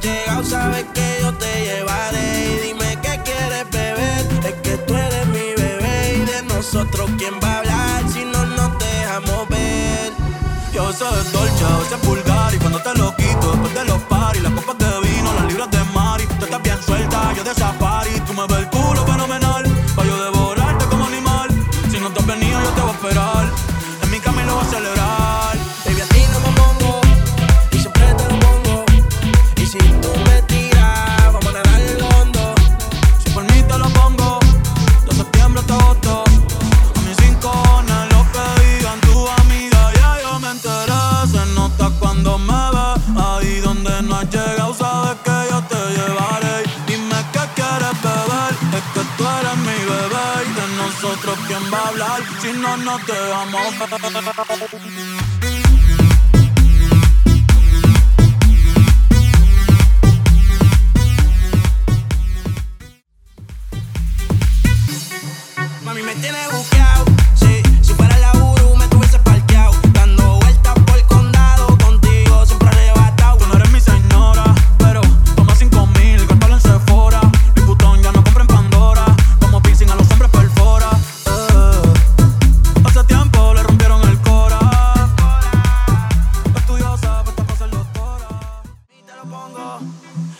llegado, sabes que yo te llevaré. Y dime qué quieres beber, es que tú eres mi bebé. Y de nosotros, ¿quién va a hablar si no nos dejamos ver? Yo soy dolce, a veces vulgar y cuando te lo quito después de los paris, las copas de vino, las libras de mari, tú estás bien suelta, yo de safari, tú me ves el culo fenomenal, pa' yo devorarte como animal, si no te has venido yo te voy a esperar, en mi camino voy a celebrar. Si no nos dejamos ver? Mami, me tienes buqueado, sí.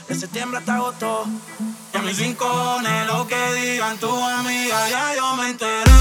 de septiembre hasta agosto. Y mis rincones, lo que digan tu amiga, ya yo me enteré.